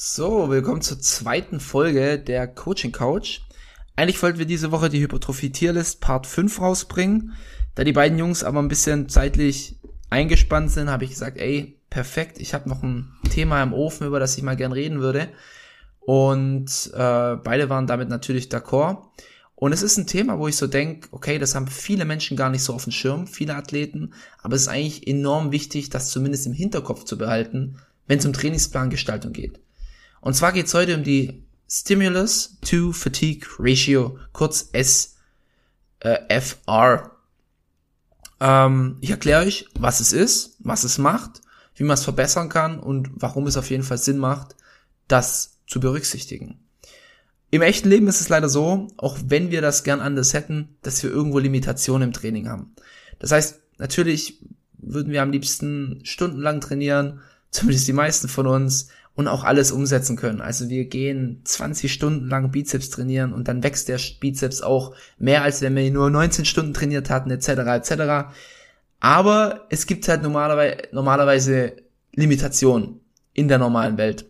So, willkommen zur zweiten Folge der Coaching Couch. Eigentlich wollten wir diese Woche die Hypertrophie Tierlist Part 5 rausbringen. Da die beiden Jungs aber ein bisschen zeitlich eingespannt sind, habe ich gesagt, ey, perfekt, ich habe noch ein Thema im Ofen, über das ich mal gern reden würde. Und äh, beide waren damit natürlich d'accord. Und es ist ein Thema, wo ich so denke, okay, das haben viele Menschen gar nicht so auf dem Schirm, viele Athleten, aber es ist eigentlich enorm wichtig, das zumindest im Hinterkopf zu behalten, wenn es um Trainingsplangestaltung geht. Und zwar geht es heute um die Stimulus to Fatigue Ratio, kurz SFR. Ähm, ich erkläre euch, was es ist, was es macht, wie man es verbessern kann und warum es auf jeden Fall Sinn macht, das zu berücksichtigen. Im echten Leben ist es leider so, auch wenn wir das gern anders hätten, dass wir irgendwo Limitationen im Training haben. Das heißt, natürlich würden wir am liebsten stundenlang trainieren, zumindest die meisten von uns, und auch alles umsetzen können. Also wir gehen 20 Stunden lang Bizeps trainieren und dann wächst der Bizeps auch mehr, als wenn wir nur 19 Stunden trainiert hatten, etc. etc. Aber es gibt halt normalerweise, normalerweise Limitationen in der normalen Welt.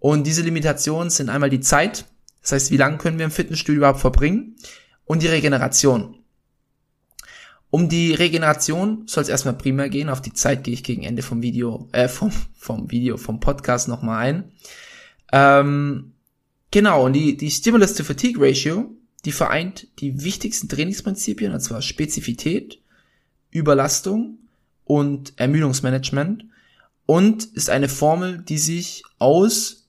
Und diese Limitationen sind einmal die Zeit, das heißt, wie lange können wir im Fitnessstudio überhaupt verbringen, und die Regeneration. Um die Regeneration soll es erstmal primär gehen. Auf die Zeit gehe ich gegen Ende vom Video, äh, vom, vom Video, vom Podcast nochmal ein. Ähm, genau, und die, die Stimulus to Fatigue Ratio, die vereint die wichtigsten Trainingsprinzipien, und zwar Spezifität, Überlastung und Ermüdungsmanagement und ist eine Formel, die sich aus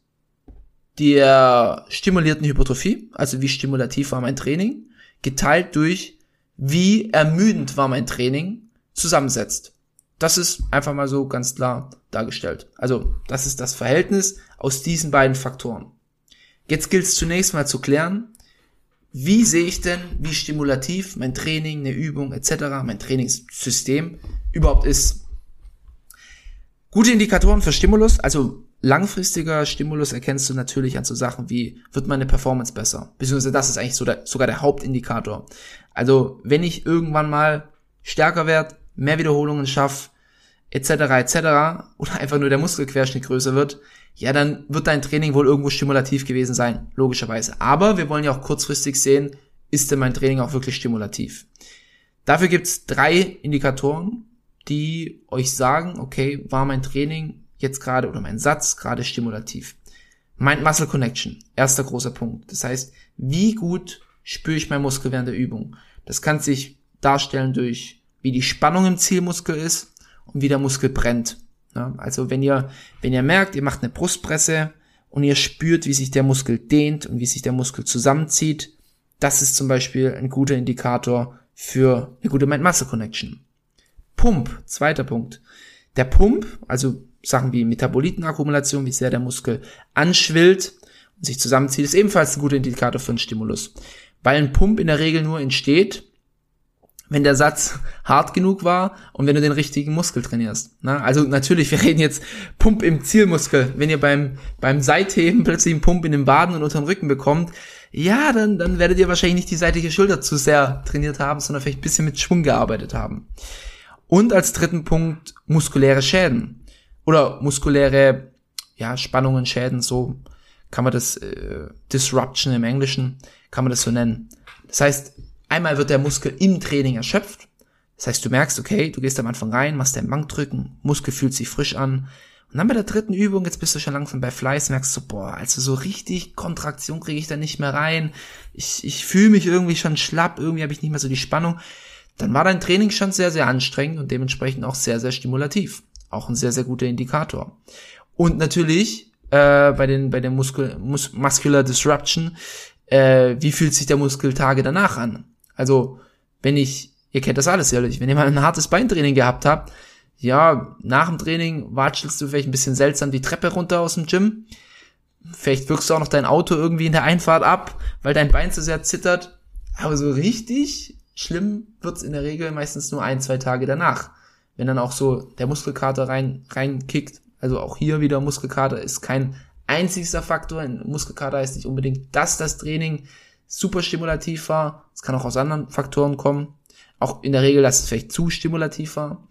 der stimulierten Hypertrophie, also wie stimulativ war mein Training, geteilt durch wie ermüdend war mein Training, zusammensetzt. Das ist einfach mal so ganz klar dargestellt. Also, das ist das Verhältnis aus diesen beiden Faktoren. Jetzt gilt es zunächst mal zu klären, wie sehe ich denn, wie stimulativ mein Training, eine Übung etc., mein Trainingssystem überhaupt ist. Gute Indikatoren für Stimulus, also langfristiger Stimulus erkennst du natürlich an so Sachen wie, wird meine Performance besser? Beziehungsweise das ist eigentlich so der, sogar der Hauptindikator. Also wenn ich irgendwann mal stärker werde, mehr Wiederholungen schaffe, etc. etc. oder einfach nur der Muskelquerschnitt größer wird, ja, dann wird dein Training wohl irgendwo stimulativ gewesen sein, logischerweise. Aber wir wollen ja auch kurzfristig sehen, ist denn mein Training auch wirklich stimulativ? Dafür gibt's drei Indikatoren, die euch sagen, okay, war mein Training jetzt gerade oder mein Satz gerade stimulativ? Mind-Muscle Connection, erster großer Punkt. Das heißt, wie gut spüre ich meinen Muskel während der Übung? Das kann sich darstellen durch, wie die Spannung im Zielmuskel ist und wie der Muskel brennt. Ja, also wenn ihr, wenn ihr merkt, ihr macht eine Brustpresse und ihr spürt, wie sich der Muskel dehnt und wie sich der Muskel zusammenzieht, das ist zum Beispiel ein guter Indikator für eine gute Mind-Muscle-Connection. Pump, zweiter Punkt. Der Pump, also Sachen wie Metabolitenakkumulation, wie sehr der Muskel anschwillt und sich zusammenzieht, ist ebenfalls ein guter Indikator für einen Stimulus weil ein Pump in der Regel nur entsteht, wenn der Satz hart genug war und wenn du den richtigen Muskel trainierst. Na, also natürlich, wir reden jetzt Pump im Zielmuskel. Wenn ihr beim, beim Seitheben plötzlich einen Pump in den Waden und unter den Rücken bekommt, ja, dann, dann werdet ihr wahrscheinlich nicht die seitliche Schulter zu sehr trainiert haben, sondern vielleicht ein bisschen mit Schwung gearbeitet haben. Und als dritten Punkt muskuläre Schäden. Oder muskuläre, ja, Spannungen, Schäden, so kann man das, äh, Disruption im Englischen, kann man das so nennen. Das heißt, einmal wird der Muskel im Training erschöpft. Das heißt, du merkst, okay, du gehst am Anfang rein, machst dein Bankdrücken, Muskel fühlt sich frisch an. Und dann bei der dritten Übung, jetzt bist du schon langsam bei Fleiß, merkst du, boah, also so richtig Kontraktion kriege ich da nicht mehr rein. Ich, ich fühle mich irgendwie schon schlapp, irgendwie habe ich nicht mehr so die Spannung. Dann war dein Training schon sehr, sehr anstrengend und dementsprechend auch sehr, sehr stimulativ. Auch ein sehr, sehr guter Indikator. Und natürlich äh, bei den bei der Muskel, Mus Muscular Disruption äh, wie fühlt sich der Muskel Tage danach an? Also, wenn ich, ihr kennt das alles ehrlich, wenn ihr mal ein hartes Beintraining gehabt habt, ja, nach dem Training watschelst du vielleicht ein bisschen seltsam die Treppe runter aus dem Gym. Vielleicht wirkst du auch noch dein Auto irgendwie in der Einfahrt ab, weil dein Bein zu sehr zittert. Aber so richtig schlimm wird's in der Regel meistens nur ein, zwei Tage danach. Wenn dann auch so der Muskelkater rein, reinkickt. Also auch hier wieder Muskelkater ist kein einzigster Faktor. Ein Muskelkater heißt nicht unbedingt, dass das Training super stimulativ war. Es kann auch aus anderen Faktoren kommen. Auch in der Regel, dass es vielleicht zu stimulativ war.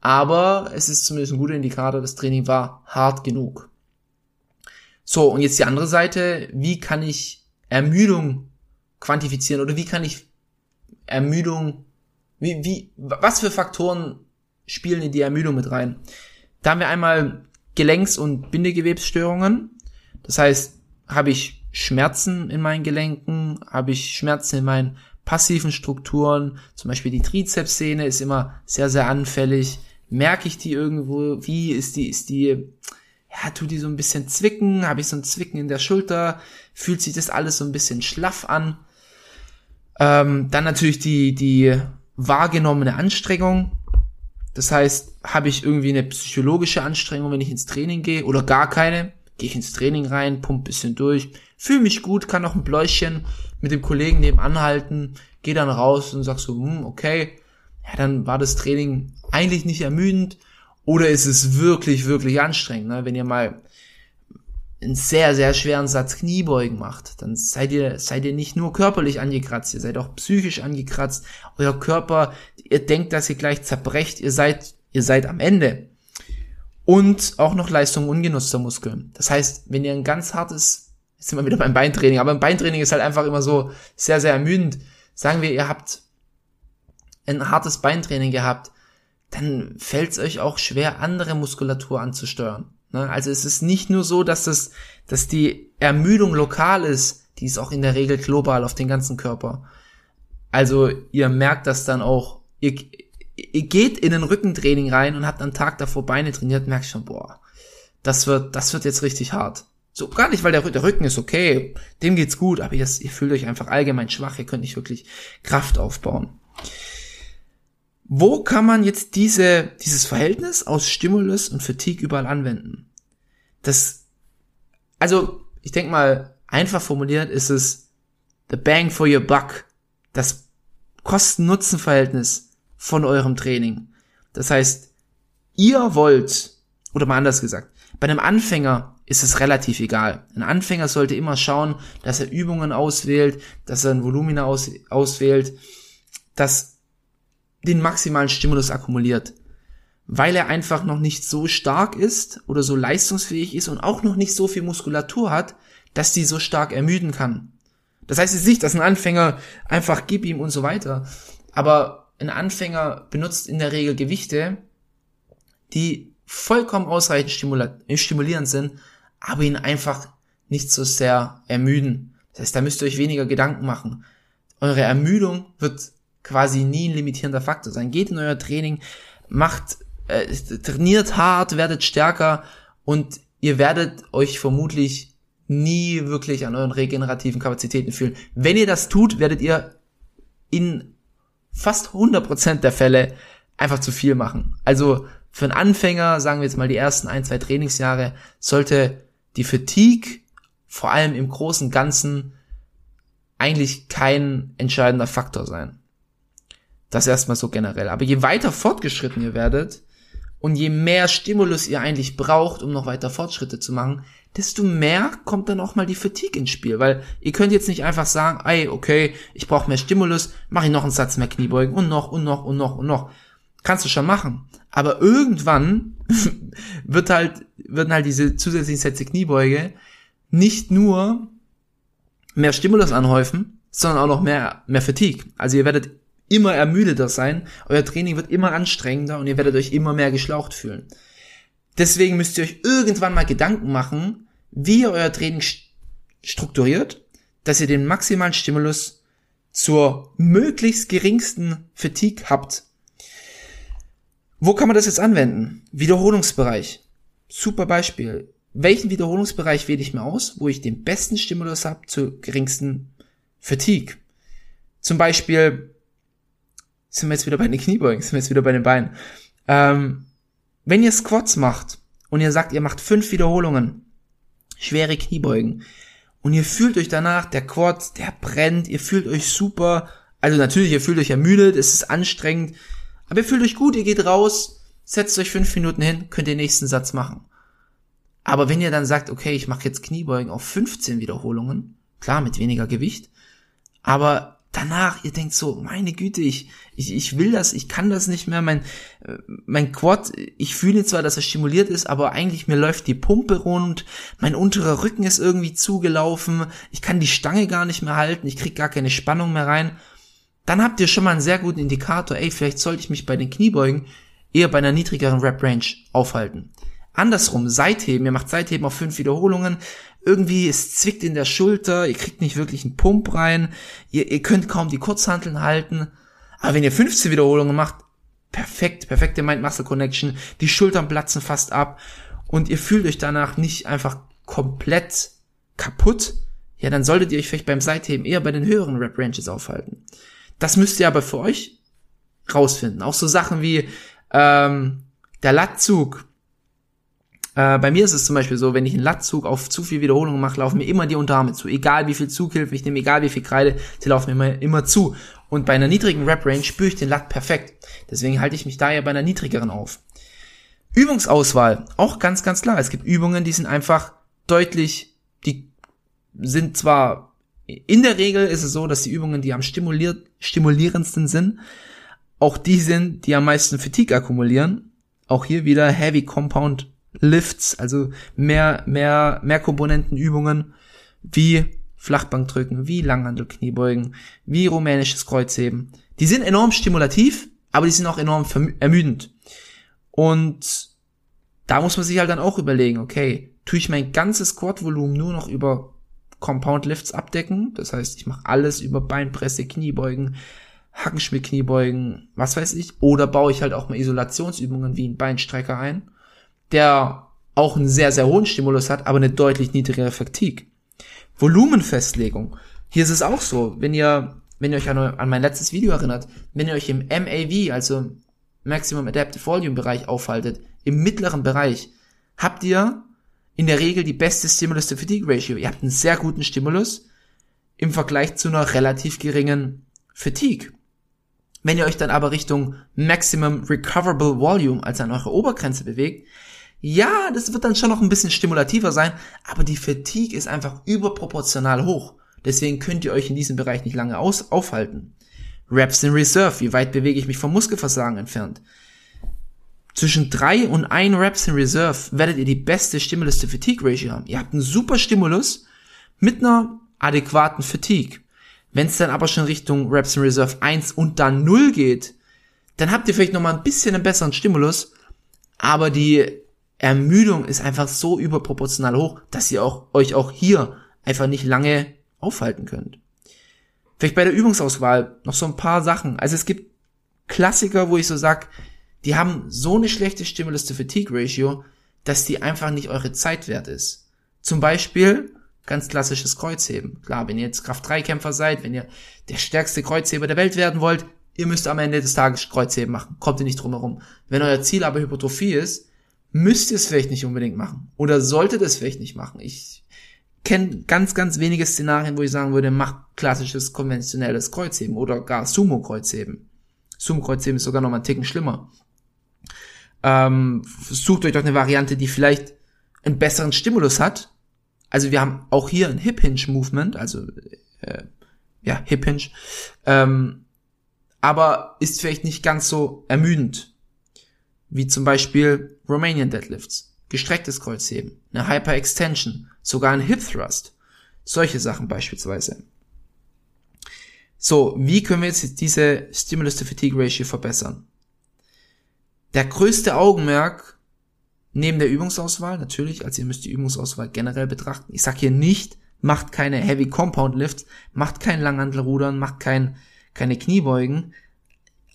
Aber es ist zumindest ein guter Indikator, das Training war hart genug. So, und jetzt die andere Seite. Wie kann ich Ermüdung quantifizieren oder wie kann ich Ermüdung, wie, wie, was für Faktoren spielen in die Ermüdung mit rein? Da haben wir einmal Gelenks- und Bindegewebsstörungen. Das heißt, habe ich Schmerzen in meinen Gelenken, habe ich Schmerzen in meinen passiven Strukturen, zum Beispiel die Trizepssehne ist immer sehr, sehr anfällig. Merke ich die irgendwo? Wie ist die, ist die, ja, tut die so ein bisschen zwicken? Habe ich so ein Zwicken in der Schulter? Fühlt sich das alles so ein bisschen schlaff an? Ähm, dann natürlich die, die wahrgenommene Anstrengung. Das heißt, habe ich irgendwie eine psychologische Anstrengung, wenn ich ins Training gehe oder gar keine? Gehe ich ins Training rein, pump bisschen durch, fühle mich gut, kann noch ein Bläuschen mit dem Kollegen nebenan halten, gehe dann raus und sag so, hm, okay, ja, dann war das Training eigentlich nicht ermüdend oder ist es wirklich, wirklich anstrengend. Ne? Wenn ihr mal einen sehr, sehr schweren Satz Kniebeugen macht, dann seid ihr, seid ihr nicht nur körperlich angekratzt, ihr seid auch psychisch angekratzt. Euer Körper, ihr denkt, dass ihr gleich zerbrecht, ihr seid, ihr seid am Ende. Und auch noch Leistung ungenutzter Muskeln. Das heißt, wenn ihr ein ganz hartes, jetzt sind wir wieder beim Beintraining, aber ein Beintraining ist halt einfach immer so sehr, sehr ermüdend. Sagen wir, ihr habt ein hartes Beintraining gehabt, dann fällt es euch auch schwer, andere Muskulatur anzusteuern. Ne? Also es ist nicht nur so, dass das, dass die Ermüdung lokal ist, die ist auch in der Regel global auf den ganzen Körper. Also ihr merkt das dann auch. Ihr, ihr geht in ein Rückentraining rein und habt am Tag davor Beine trainiert, merkt schon, boah, das wird, das wird jetzt richtig hart. So, gar nicht, weil der, der Rücken ist okay, dem geht's gut, aber ihr, ihr fühlt euch einfach allgemein schwach, ihr könnt nicht wirklich Kraft aufbauen. Wo kann man jetzt diese, dieses Verhältnis aus Stimulus und Fatigue überall anwenden? Das, also, ich denke mal, einfach formuliert ist es the bang for your buck. Das Kosten-Nutzen-Verhältnis von eurem Training. Das heißt, ihr wollt, oder mal anders gesagt, bei einem Anfänger ist es relativ egal. Ein Anfänger sollte immer schauen, dass er Übungen auswählt, dass er ein Volumina aus, auswählt, dass den maximalen Stimulus akkumuliert, weil er einfach noch nicht so stark ist oder so leistungsfähig ist und auch noch nicht so viel Muskulatur hat, dass die so stark ermüden kann. Das heißt jetzt nicht, dass ein Anfänger einfach gib ihm und so weiter, aber ein Anfänger benutzt in der Regel Gewichte, die vollkommen ausreichend stimulierend sind, aber ihn einfach nicht so sehr ermüden. Das heißt, da müsst ihr euch weniger Gedanken machen. Eure Ermüdung wird quasi nie ein limitierender Faktor sein. Geht in euer Training, macht, äh, trainiert hart, werdet stärker und ihr werdet euch vermutlich nie wirklich an euren regenerativen Kapazitäten fühlen. Wenn ihr das tut, werdet ihr in fast 100% der Fälle einfach zu viel machen. Also für einen Anfänger, sagen wir jetzt mal die ersten ein, zwei Trainingsjahre, sollte die Fatigue vor allem im großen Ganzen eigentlich kein entscheidender Faktor sein. Das erstmal so generell. Aber je weiter fortgeschritten ihr werdet und je mehr Stimulus ihr eigentlich braucht, um noch weiter Fortschritte zu machen, desto mehr kommt dann auch mal die Fatigue ins Spiel. Weil ihr könnt jetzt nicht einfach sagen, ey, okay, ich brauche mehr Stimulus, mache ich noch einen Satz mehr Kniebeugen und noch und noch und noch und noch. Kannst du schon machen. Aber irgendwann wird halt, werden halt diese zusätzlichen Sätze Kniebeuge nicht nur mehr Stimulus anhäufen, sondern auch noch mehr, mehr Fatigue. Also ihr werdet immer ermüdeter sein, euer Training wird immer anstrengender und ihr werdet euch immer mehr geschlaucht fühlen. Deswegen müsst ihr euch irgendwann mal Gedanken machen, wie ihr euer Training strukturiert, dass ihr den maximalen Stimulus zur möglichst geringsten Fatigue habt. Wo kann man das jetzt anwenden? Wiederholungsbereich. Super Beispiel. Welchen Wiederholungsbereich wähle ich mir aus, wo ich den besten Stimulus habe zur geringsten Fatigue? Zum Beispiel sind wir jetzt wieder bei den Kniebeugen, sind wir jetzt wieder bei den Beinen. Ähm, wenn ihr Squats macht und ihr sagt, ihr macht fünf Wiederholungen, schwere Kniebeugen. Und ihr fühlt euch danach, der Quad, der brennt, ihr fühlt euch super. Also natürlich, ihr fühlt euch ermüdet, es ist anstrengend, aber ihr fühlt euch gut, ihr geht raus, setzt euch fünf Minuten hin, könnt den nächsten Satz machen. Aber wenn ihr dann sagt, okay, ich mache jetzt Kniebeugen auf 15 Wiederholungen, klar mit weniger Gewicht, aber danach, ihr denkt so, meine Güte, ich, ich, ich will das, ich kann das nicht mehr, mein, äh, mein Quad, ich fühle zwar, dass er stimuliert ist, aber eigentlich mir läuft die Pumpe rund, mein unterer Rücken ist irgendwie zugelaufen, ich kann die Stange gar nicht mehr halten, ich krieg gar keine Spannung mehr rein. Dann habt ihr schon mal einen sehr guten Indikator, ey, vielleicht sollte ich mich bei den Kniebeugen eher bei einer niedrigeren Rep-Range aufhalten. Andersrum, Seitheben, ihr macht Seitheben auf fünf Wiederholungen, irgendwie, es zwickt in der Schulter, ihr kriegt nicht wirklich einen Pump rein, ihr, ihr könnt kaum die Kurzhanteln halten. Aber wenn ihr 15 Wiederholungen macht, perfekt, perfekte Mind-Muscle-Connection, die Schultern platzen fast ab und ihr fühlt euch danach nicht einfach komplett kaputt, ja, dann solltet ihr euch vielleicht beim Seitheben eher bei den höheren Rep-Ranges aufhalten. Das müsst ihr aber für euch rausfinden. Auch so Sachen wie ähm, der Lattzug, äh, bei mir ist es zum Beispiel so, wenn ich einen Lattzug auf zu viel Wiederholungen mache, laufen mir immer die Unterarme zu. Egal wie viel Zughilfe ich nehme, egal wie viel Kreide, sie laufen mir immer, immer zu. Und bei einer niedrigen Rep-Range spüre ich den Lat perfekt. Deswegen halte ich mich da ja bei einer niedrigeren auf. Übungsauswahl, auch ganz, ganz klar. Es gibt Übungen, die sind einfach deutlich, die sind zwar, in der Regel ist es so, dass die Übungen, die am stimuliert, stimulierendsten sind, auch die sind, die am meisten Fatigue akkumulieren. Auch hier wieder Heavy Compound Lifts, also mehr, mehr, mehr Komponentenübungen wie Flachbankdrücken, wie Langhandelkniebeugen, wie rumänisches Kreuzheben. Die sind enorm stimulativ, aber die sind auch enorm ermüdend. Und da muss man sich halt dann auch überlegen, okay, tue ich mein ganzes Quad-Volumen nur noch über Compound Lifts abdecken, das heißt, ich mache alles über Beinpresse, Kniebeugen, Hackenschmidt-Kniebeugen, was weiß ich, oder baue ich halt auch mal Isolationsübungen wie ein Beinstrecker ein der auch einen sehr, sehr hohen Stimulus hat, aber eine deutlich niedrigere Fatigue. Volumenfestlegung. Hier ist es auch so, wenn ihr, wenn ihr euch an, an mein letztes Video erinnert, wenn ihr euch im MAV, also Maximum Adaptive Volume Bereich aufhaltet, im mittleren Bereich, habt ihr in der Regel die beste Stimulus-to-Fatigue-Ratio. Ihr habt einen sehr guten Stimulus im Vergleich zu einer relativ geringen Fatigue. Wenn ihr euch dann aber Richtung Maximum Recoverable Volume, also an eure Obergrenze bewegt, ja, das wird dann schon noch ein bisschen stimulativer sein, aber die Fatigue ist einfach überproportional hoch. Deswegen könnt ihr euch in diesem Bereich nicht lange aus aufhalten. Reps in Reserve, wie weit bewege ich mich vom Muskelversagen entfernt? Zwischen drei und ein Reps in Reserve werdet ihr die beste Stimulus-to-Fatigue-Ratio haben. Ihr habt einen super Stimulus mit einer adäquaten Fatigue. Wenn es dann aber schon Richtung Reps in Reserve 1 und dann 0 geht, dann habt ihr vielleicht nochmal ein bisschen einen besseren Stimulus, aber die Ermüdung ist einfach so überproportional hoch, dass ihr auch, euch auch hier einfach nicht lange aufhalten könnt. Vielleicht bei der Übungsauswahl noch so ein paar Sachen. Also es gibt Klassiker, wo ich so sag, die haben so eine schlechte Stimulus-to-Fatigue-Ratio, dass die einfach nicht eure Zeit wert ist. Zum Beispiel ganz klassisches Kreuzheben. Klar, wenn ihr jetzt Kraft-3-Kämpfer seid, wenn ihr der stärkste Kreuzheber der Welt werden wollt, ihr müsst am Ende des Tages Kreuzheben machen. Kommt ihr nicht drum herum. Wenn euer Ziel aber Hypertrophie ist, müsst ihr es vielleicht nicht unbedingt machen. Oder solltet es vielleicht nicht machen. Ich kenne ganz, ganz wenige Szenarien, wo ich sagen würde, macht klassisches, konventionelles Kreuzheben oder gar Sumo-Kreuzheben. Sumo-Kreuzheben ist sogar noch mal einen Ticken schlimmer. Ähm, sucht euch doch eine Variante, die vielleicht einen besseren Stimulus hat. Also wir haben auch hier ein Hip-Hinge-Movement, also äh, ja, Hip-Hinge, ähm, aber ist vielleicht nicht ganz so ermüdend wie zum Beispiel Romanian Deadlifts, gestrecktes Kreuzheben, eine Hyperextension, sogar ein Hip Thrust. Solche Sachen beispielsweise. So, wie können wir jetzt diese Stimulus-to-Fatigue-Ratio verbessern? Der größte Augenmerk neben der Übungsauswahl, natürlich, also ihr müsst die Übungsauswahl generell betrachten. Ich sage hier nicht, macht keine Heavy Compound Lifts, macht kein Langhantelrudern, macht kein, keine Kniebeugen,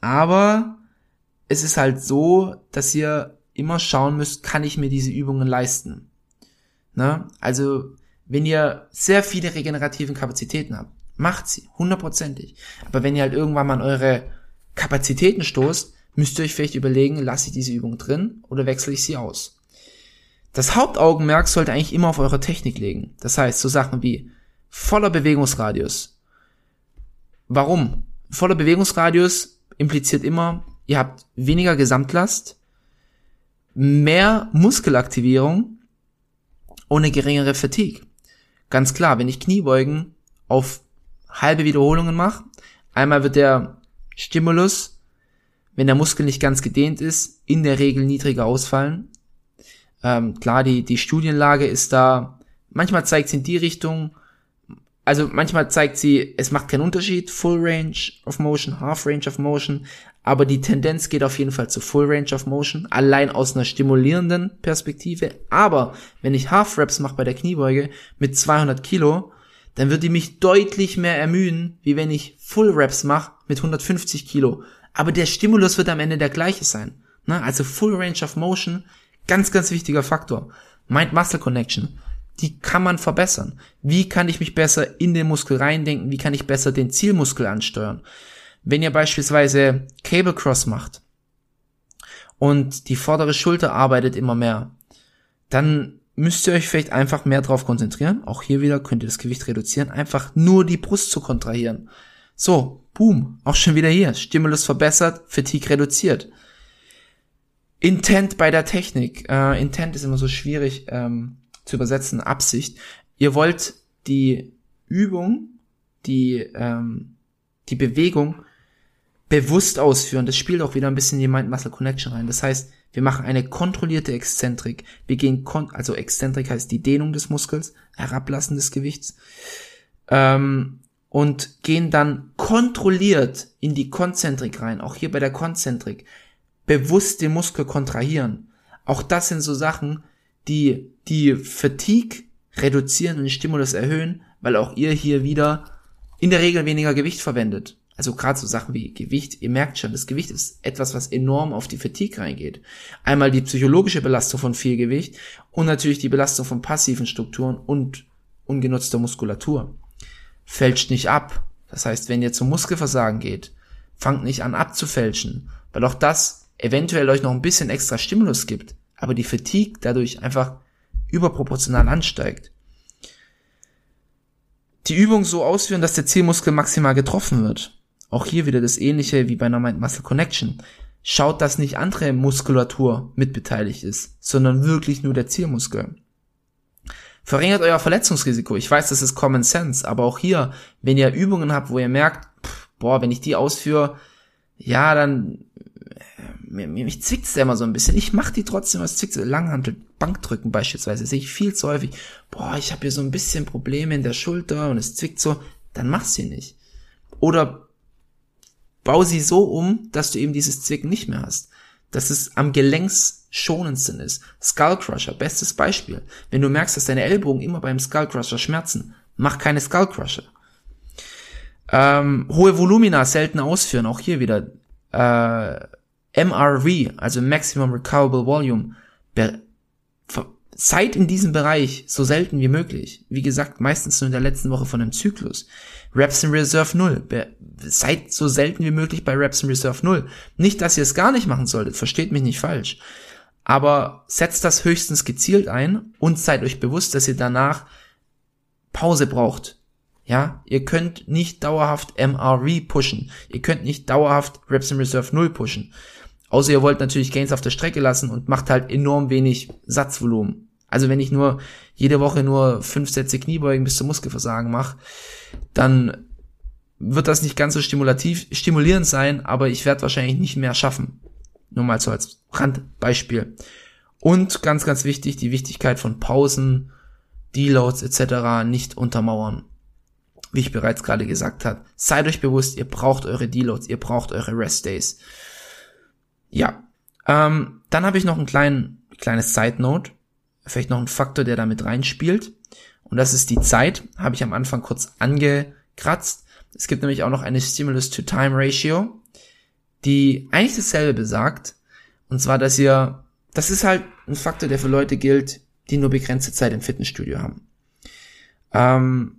aber es ist halt so, dass ihr immer schauen müsst, kann ich mir diese Übungen leisten. Ne? Also, wenn ihr sehr viele regenerativen Kapazitäten habt, macht sie, hundertprozentig. Aber wenn ihr halt irgendwann mal an eure Kapazitäten stoßt, müsst ihr euch vielleicht überlegen, lasse ich diese Übung drin oder wechsle ich sie aus. Das Hauptaugenmerk sollte eigentlich immer auf eurer Technik liegen. Das heißt, so Sachen wie voller Bewegungsradius. Warum? Voller Bewegungsradius impliziert immer, ihr habt weniger Gesamtlast, mehr Muskelaktivierung eine geringere Fatigue. Ganz klar, wenn ich Kniebeugen auf halbe Wiederholungen mache, einmal wird der Stimulus, wenn der Muskel nicht ganz gedehnt ist, in der Regel niedriger ausfallen. Ähm, klar, die, die Studienlage ist da, manchmal zeigt sie in die Richtung, also manchmal zeigt sie, es macht keinen Unterschied, Full Range of Motion, Half Range of Motion, aber die Tendenz geht auf jeden Fall zu Full Range of Motion, allein aus einer stimulierenden Perspektive. Aber wenn ich Half Reps mache bei der Kniebeuge mit 200 Kilo, dann wird die mich deutlich mehr ermüden, wie wenn ich Full Reps mache mit 150 Kilo. Aber der Stimulus wird am Ende der gleiche sein. Ne? Also Full Range of Motion, ganz, ganz wichtiger Faktor. Mind-Muscle Connection die kann man verbessern. Wie kann ich mich besser in den Muskel reindenken? Wie kann ich besser den Zielmuskel ansteuern? Wenn ihr beispielsweise Cable Cross macht und die vordere Schulter arbeitet immer mehr, dann müsst ihr euch vielleicht einfach mehr drauf konzentrieren. Auch hier wieder könnt ihr das Gewicht reduzieren, einfach nur die Brust zu kontrahieren. So, boom, auch schon wieder hier. Stimulus verbessert, Fatigue reduziert. Intent bei der Technik. Äh, Intent ist immer so schwierig. Ähm, zu übersetzen, Absicht. Ihr wollt die Übung, die, ähm, die Bewegung bewusst ausführen. Das spielt auch wieder ein bisschen die Mind-Muscle Connection rein. Das heißt, wir machen eine kontrollierte Exzentrik. Wir gehen, kon also Exzentrik heißt die Dehnung des Muskels, Herablassen des Gewichts. Ähm, und gehen dann kontrolliert in die Konzentrik rein. Auch hier bei der Konzentrik. Bewusst den Muskel kontrahieren. Auch das sind so Sachen, die die Fatigue reduzieren und den Stimulus erhöhen, weil auch ihr hier wieder in der Regel weniger Gewicht verwendet. Also gerade so Sachen wie Gewicht, ihr merkt schon, das Gewicht ist etwas, was enorm auf die Fatigue reingeht. Einmal die psychologische Belastung von viel Gewicht und natürlich die Belastung von passiven Strukturen und ungenutzter Muskulatur. Fälscht nicht ab. Das heißt, wenn ihr zum Muskelversagen geht, fangt nicht an abzufälschen, weil auch das eventuell euch noch ein bisschen extra Stimulus gibt, aber die Fatigue dadurch einfach überproportional ansteigt. Die Übung so ausführen, dass der Zielmuskel maximal getroffen wird. Auch hier wieder das ähnliche wie bei einer Mind-Muscle Connection. Schaut, dass nicht andere Muskulatur mitbeteiligt ist, sondern wirklich nur der Zielmuskel. Verringert euer Verletzungsrisiko. Ich weiß, das ist Common Sense, aber auch hier, wenn ihr Übungen habt, wo ihr merkt, pff, boah, wenn ich die ausführe, ja, dann mir, mir, mich zwickt's immer so ein bisschen. Ich mache die trotzdem, was zwickt Langhantel, Bankdrücken beispielsweise, sehe ich viel zu häufig. Boah, ich habe hier so ein bisschen Probleme in der Schulter und es zwickt so. Dann mach sie nicht. Oder bau sie so um, dass du eben dieses Zwicken nicht mehr hast. Dass es am gelenksschonendsten ist. Skullcrusher, bestes Beispiel. Wenn du merkst, dass deine Ellbogen immer beim Skullcrusher schmerzen, mach keine Skullcrusher. Ähm, hohe Volumina selten ausführen, auch hier wieder. Äh, MRV, also Maximum Recoverable Volume, seid in diesem Bereich so selten wie möglich. Wie gesagt, meistens nur in der letzten Woche von einem Zyklus. Reps in Reserve 0. Seid so selten wie möglich bei Reps in Reserve 0. Nicht, dass ihr es gar nicht machen solltet, versteht mich nicht falsch. Aber setzt das höchstens gezielt ein und seid euch bewusst, dass ihr danach Pause braucht. Ja, ihr könnt nicht dauerhaft MRV pushen. Ihr könnt nicht dauerhaft Reps in Reserve 0 pushen. Außer ihr wollt natürlich Gains auf der Strecke lassen und macht halt enorm wenig Satzvolumen. Also wenn ich nur jede Woche nur fünf Sätze Kniebeugen bis zum Muskelversagen mache, dann wird das nicht ganz so stimulativ, stimulierend sein, aber ich werde wahrscheinlich nicht mehr schaffen. Nur mal so als Randbeispiel. Und ganz, ganz wichtig, die Wichtigkeit von Pausen, Deloads etc. nicht untermauern. Wie ich bereits gerade gesagt habe, seid euch bewusst, ihr braucht eure Deloads, ihr braucht eure Rest Days. Ja, ähm, dann habe ich noch ein kleinen, kleines Side Note, vielleicht noch ein Faktor, der da mit reinspielt. Und das ist die Zeit, habe ich am Anfang kurz angekratzt. Es gibt nämlich auch noch eine Stimulus-to-Time-Ratio, die eigentlich dasselbe besagt. Und zwar, dass ihr, das ist halt ein Faktor, der für Leute gilt, die nur begrenzte Zeit im Fitnessstudio haben. Ähm,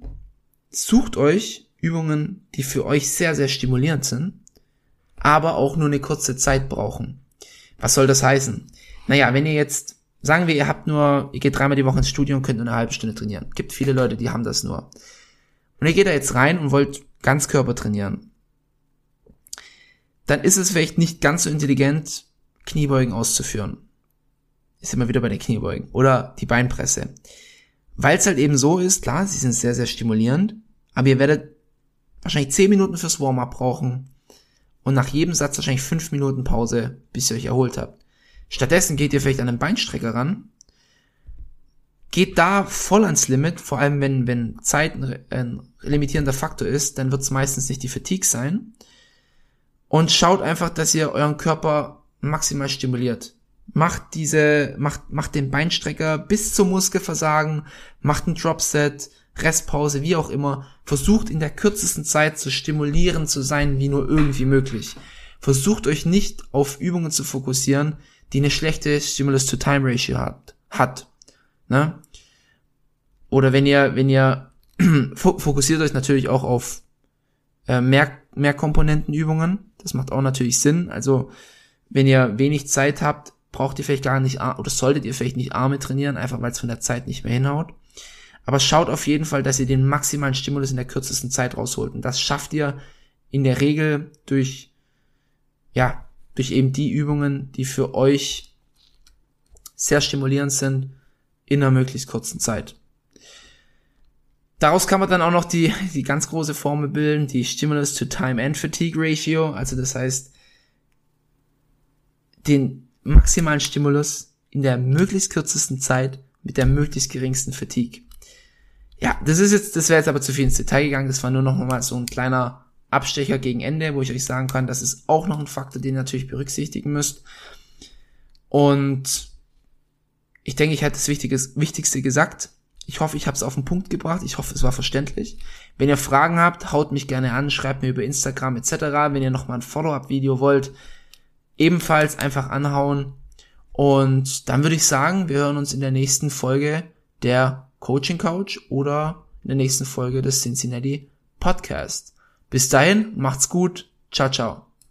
sucht euch Übungen, die für euch sehr, sehr stimulierend sind aber auch nur eine kurze Zeit brauchen. Was soll das heißen? Naja, wenn ihr jetzt sagen wir, ihr habt nur, ihr geht dreimal die Woche ins Studio und könnt nur eine halbe Stunde trainieren. Gibt viele Leute, die haben das nur. Und ihr geht da jetzt rein und wollt Ganzkörper trainieren. Dann ist es vielleicht nicht ganz so intelligent, Kniebeugen auszuführen. Ist immer wieder bei den Kniebeugen. Oder die Beinpresse. Weil es halt eben so ist, klar, sie sind sehr, sehr stimulierend, aber ihr werdet wahrscheinlich 10 Minuten fürs Warm-up brauchen und nach jedem Satz wahrscheinlich 5 Minuten Pause, bis ihr euch erholt habt. Stattdessen geht ihr vielleicht an den Beinstrecker ran, geht da voll ans Limit, vor allem wenn, wenn Zeit ein limitierender Faktor ist, dann wird es meistens nicht die Fatigue sein. Und schaut einfach, dass ihr euren Körper maximal stimuliert. Macht diese, macht, macht den Beinstrecker bis zum Muskelversagen, macht ein Dropset, Restpause, wie auch immer, versucht in der kürzesten Zeit so stimulierend zu sein, wie nur irgendwie möglich. Versucht euch nicht auf Übungen zu fokussieren, die eine schlechte Stimulus-to-Time-Ratio hat. hat ne? Oder wenn ihr, wenn ihr fokussiert euch natürlich auch auf äh, mehr, mehr Komponentenübungen. Das macht auch natürlich Sinn. Also, wenn ihr wenig Zeit habt, braucht ihr vielleicht gar nicht, oder solltet ihr vielleicht nicht Arme trainieren, einfach weil es von der Zeit nicht mehr hinhaut. Aber schaut auf jeden Fall, dass ihr den maximalen Stimulus in der kürzesten Zeit rausholt. Und das schafft ihr in der Regel durch, ja, durch eben die Übungen, die für euch sehr stimulierend sind in einer möglichst kurzen Zeit. Daraus kann man dann auch noch die, die ganz große Formel bilden, die Stimulus to Time and Fatigue Ratio. Also das heißt, den maximalen Stimulus in der möglichst kürzesten Zeit mit der möglichst geringsten Fatigue. Ja, das ist jetzt, das wäre jetzt aber zu viel ins Detail gegangen. Das war nur noch mal so ein kleiner Abstecher gegen Ende, wo ich euch sagen kann, das ist auch noch ein Faktor, den ihr natürlich berücksichtigen müsst. Und ich denke, ich hätte das Wichtigste gesagt. Ich hoffe, ich habe es auf den Punkt gebracht. Ich hoffe, es war verständlich. Wenn ihr Fragen habt, haut mich gerne an, schreibt mir über Instagram etc. Wenn ihr nochmal ein Follow-up-Video wollt, ebenfalls einfach anhauen. Und dann würde ich sagen, wir hören uns in der nächsten Folge der Coaching Couch oder in der nächsten Folge des Cincinnati Podcast. Bis dahin, macht's gut. Ciao, ciao.